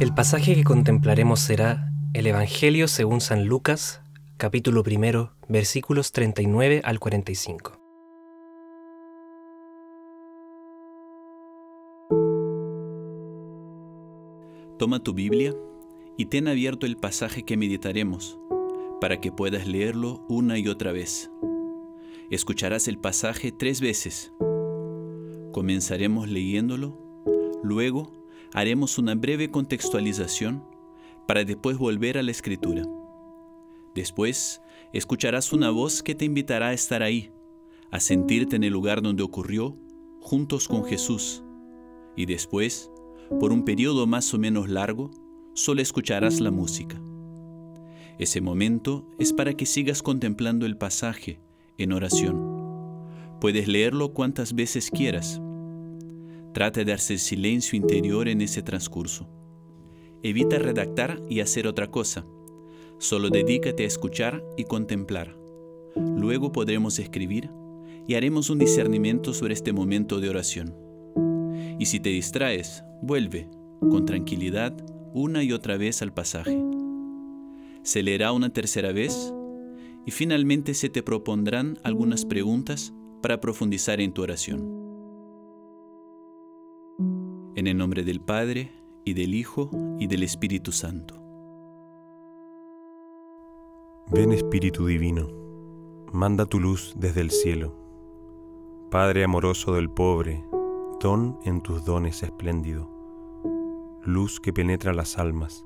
El pasaje que contemplaremos será el Evangelio según San Lucas, capítulo primero, versículos 39 al 45. Toma tu Biblia y ten abierto el pasaje que meditaremos, para que puedas leerlo una y otra vez. Escucharás el pasaje tres veces. Comenzaremos leyéndolo, luego haremos una breve contextualización para después volver a la escritura. Después, escucharás una voz que te invitará a estar ahí, a sentirte en el lugar donde ocurrió, juntos con Jesús. Y después, por un periodo más o menos largo, solo escucharás la música. Ese momento es para que sigas contemplando el pasaje en oración. Puedes leerlo cuantas veces quieras. Trata de hacer silencio interior en ese transcurso. Evita redactar y hacer otra cosa. Solo dedícate a escuchar y contemplar. Luego podremos escribir y haremos un discernimiento sobre este momento de oración. Y si te distraes, vuelve con tranquilidad una y otra vez al pasaje. Se leerá una tercera vez y finalmente se te propondrán algunas preguntas para profundizar en tu oración. En el nombre del Padre, y del Hijo, y del Espíritu Santo. Ven Espíritu Divino, manda tu luz desde el cielo. Padre amoroso del pobre, don en tus dones espléndido. Luz que penetra las almas,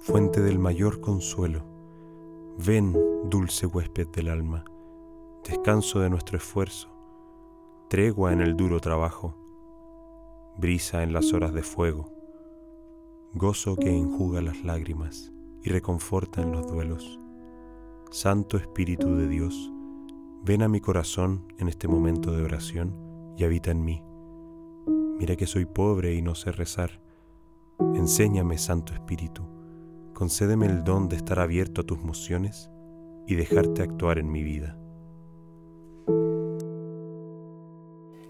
fuente del mayor consuelo. Ven, dulce huésped del alma, descanso de nuestro esfuerzo, tregua en el duro trabajo, brisa en las horas de fuego gozo que enjuga las lágrimas y reconforta en los duelos. Santo Espíritu de Dios, ven a mi corazón en este momento de oración y habita en mí. Mira que soy pobre y no sé rezar. Enséñame, Santo Espíritu, concédeme el don de estar abierto a tus mociones y dejarte actuar en mi vida.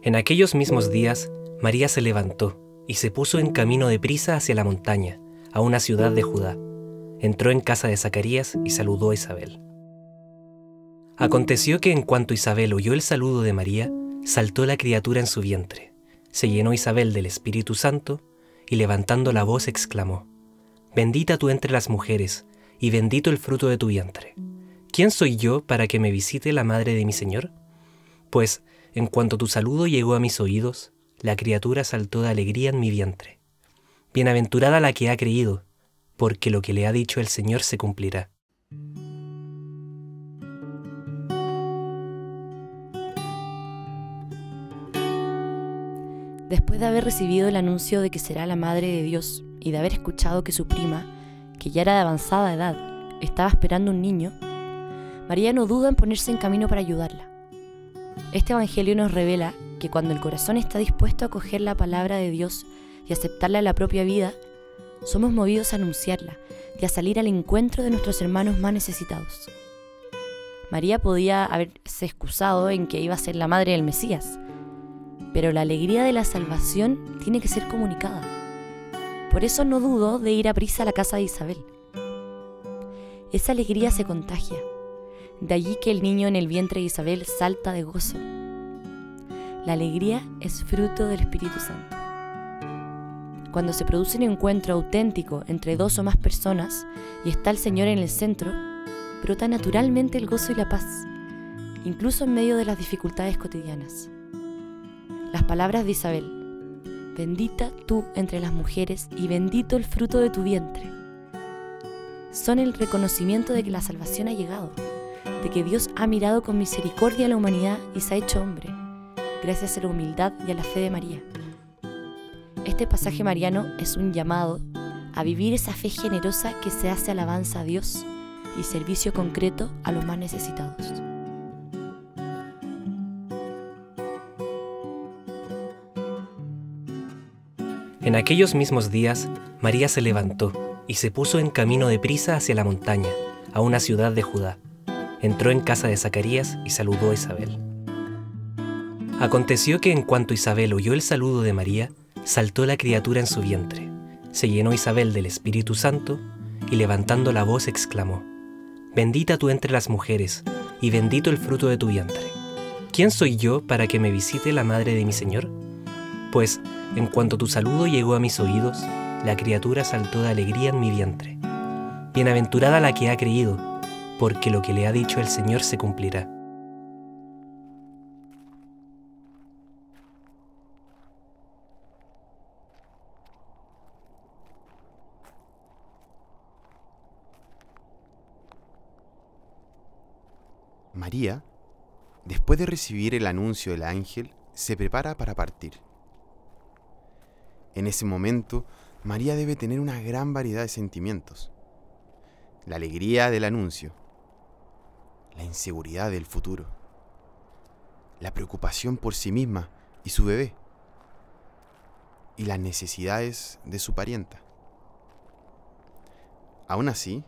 En aquellos mismos días, María se levantó y se puso en camino de prisa hacia la montaña, a una ciudad de Judá. Entró en casa de Zacarías y saludó a Isabel. Aconteció que en cuanto Isabel oyó el saludo de María, saltó la criatura en su vientre. Se llenó Isabel del Espíritu Santo y levantando la voz exclamó, Bendita tú entre las mujeres, y bendito el fruto de tu vientre. ¿Quién soy yo para que me visite la madre de mi Señor? Pues, en cuanto tu saludo llegó a mis oídos, la criatura saltó de alegría en mi vientre. Bienaventurada la que ha creído, porque lo que le ha dicho el Señor se cumplirá. Después de haber recibido el anuncio de que será la Madre de Dios y de haber escuchado que su prima, que ya era de avanzada edad, estaba esperando un niño, María no duda en ponerse en camino para ayudarla. Este Evangelio nos revela que cuando el corazón está dispuesto a acoger la palabra de Dios y aceptarla en la propia vida, somos movidos a anunciarla y a salir al encuentro de nuestros hermanos más necesitados. María podía haberse excusado en que iba a ser la madre del Mesías, pero la alegría de la salvación tiene que ser comunicada. Por eso no dudo de ir a prisa a la casa de Isabel. Esa alegría se contagia. De allí que el niño en el vientre de Isabel salta de gozo. La alegría es fruto del Espíritu Santo. Cuando se produce un encuentro auténtico entre dos o más personas y está el Señor en el centro, brota naturalmente el gozo y la paz, incluso en medio de las dificultades cotidianas. Las palabras de Isabel, bendita tú entre las mujeres y bendito el fruto de tu vientre, son el reconocimiento de que la salvación ha llegado, de que Dios ha mirado con misericordia a la humanidad y se ha hecho hombre gracias a la humildad y a la fe de María. Este pasaje mariano es un llamado a vivir esa fe generosa que se hace alabanza a Dios y servicio concreto a los más necesitados. En aquellos mismos días, María se levantó y se puso en camino de prisa hacia la montaña, a una ciudad de Judá. Entró en casa de Zacarías y saludó a Isabel. Aconteció que en cuanto Isabel oyó el saludo de María, saltó la criatura en su vientre. Se llenó Isabel del Espíritu Santo y levantando la voz exclamó, Bendita tú entre las mujeres, y bendito el fruto de tu vientre. ¿Quién soy yo para que me visite la madre de mi Señor? Pues, en cuanto tu saludo llegó a mis oídos, la criatura saltó de alegría en mi vientre. Bienaventurada la que ha creído, porque lo que le ha dicho el Señor se cumplirá. María, después de recibir el anuncio del ángel, se prepara para partir. En ese momento, María debe tener una gran variedad de sentimientos. La alegría del anuncio, la inseguridad del futuro, la preocupación por sí misma y su bebé, y las necesidades de su parienta. Aún así,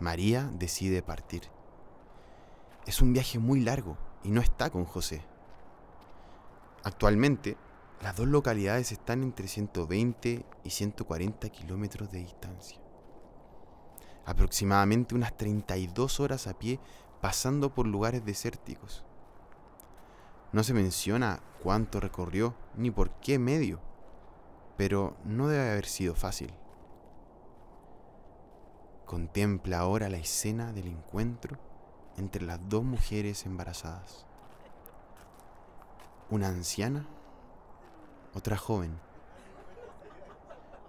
María decide partir. Es un viaje muy largo y no está con José. Actualmente, las dos localidades están entre 120 y 140 kilómetros de distancia. Aproximadamente unas 32 horas a pie pasando por lugares desérticos. No se menciona cuánto recorrió ni por qué medio, pero no debe haber sido fácil. Contempla ahora la escena del encuentro entre las dos mujeres embarazadas. Una anciana otra joven,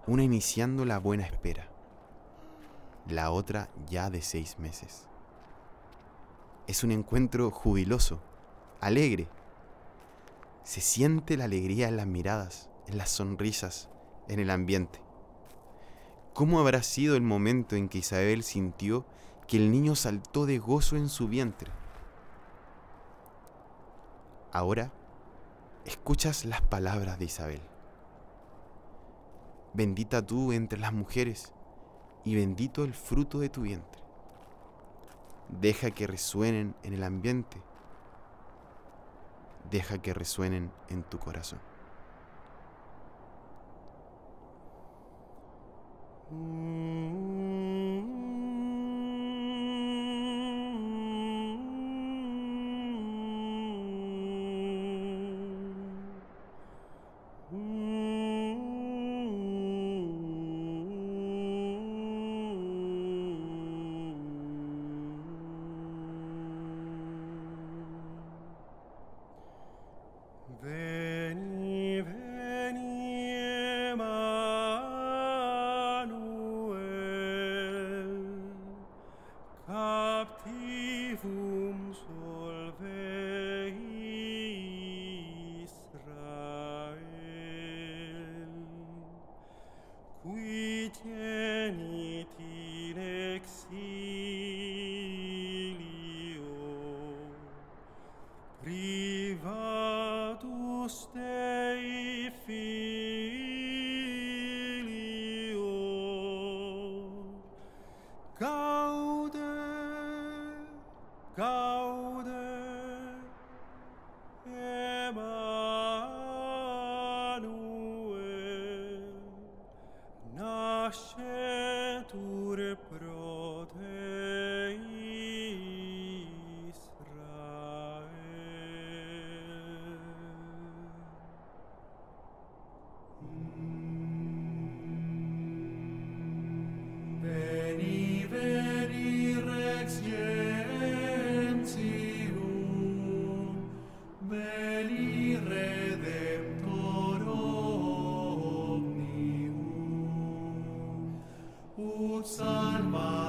una iniciando la buena espera, la otra ya de seis meses. Es un encuentro jubiloso, alegre. Se siente la alegría en las miradas, en las sonrisas, en el ambiente. ¿Cómo habrá sido el momento en que Isabel sintió que el niño saltó de gozo en su vientre? Ahora escuchas las palabras de Isabel. Bendita tú entre las mujeres y bendito el fruto de tu vientre. Deja que resuenen en el ambiente. Deja que resuenen en tu corazón. Gaude salva.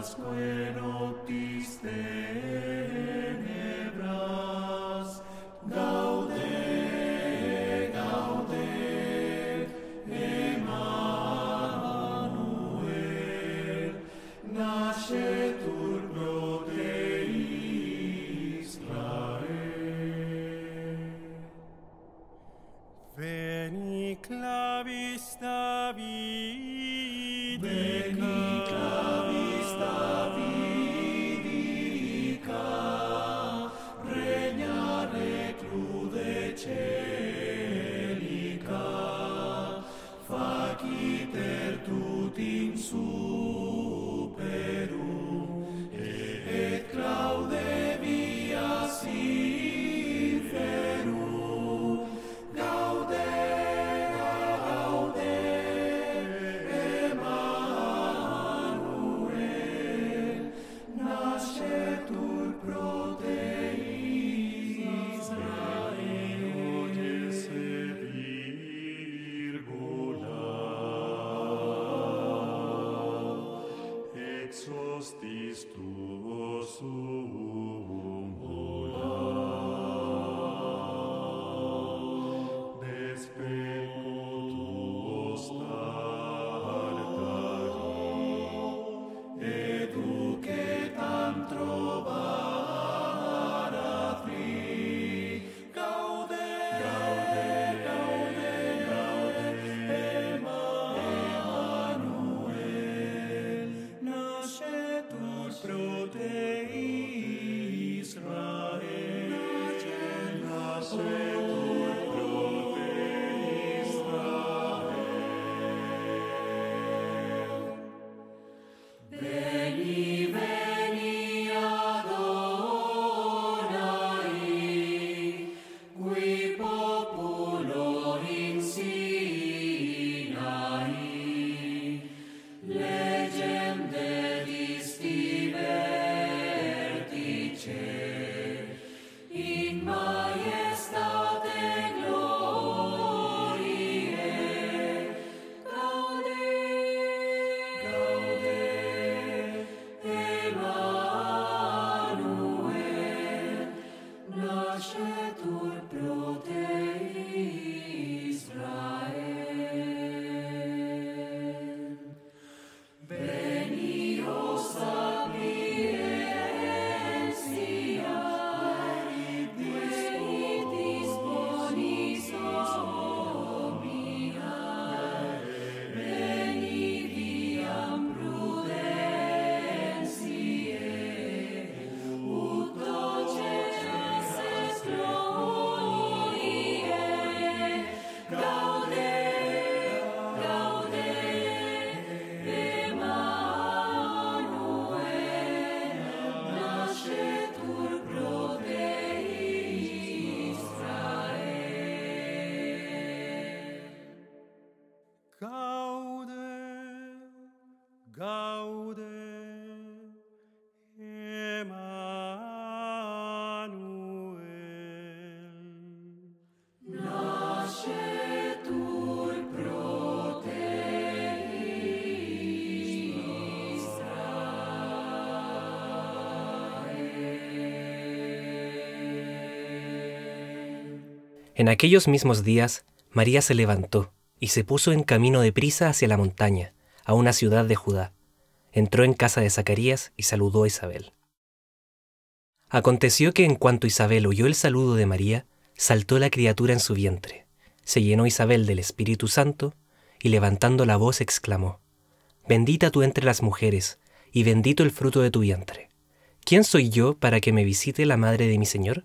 pasque noctis tenebras, gaude, gaude, Emmanuel, nascetur Israel. Veni clavis David, En aquellos mismos días, María se levantó y se puso en camino de prisa hacia la montaña, a una ciudad de Judá. Entró en casa de Zacarías y saludó a Isabel. Aconteció que en cuanto Isabel oyó el saludo de María, saltó la criatura en su vientre. Se llenó Isabel del Espíritu Santo y levantando la voz exclamó, Bendita tú entre las mujeres, y bendito el fruto de tu vientre. ¿Quién soy yo para que me visite la madre de mi Señor?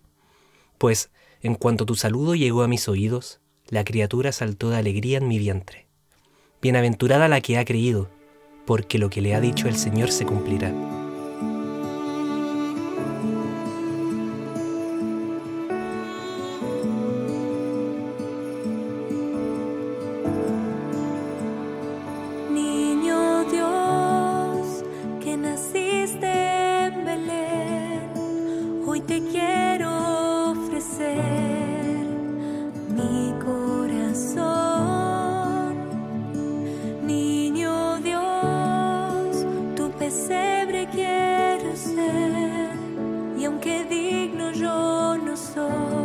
Pues en cuanto tu saludo llegó a mis oídos, la criatura saltó de alegría en mi vientre. Bienaventurada la que ha creído, porque lo que le ha dicho el Señor se cumplirá. yo no soy.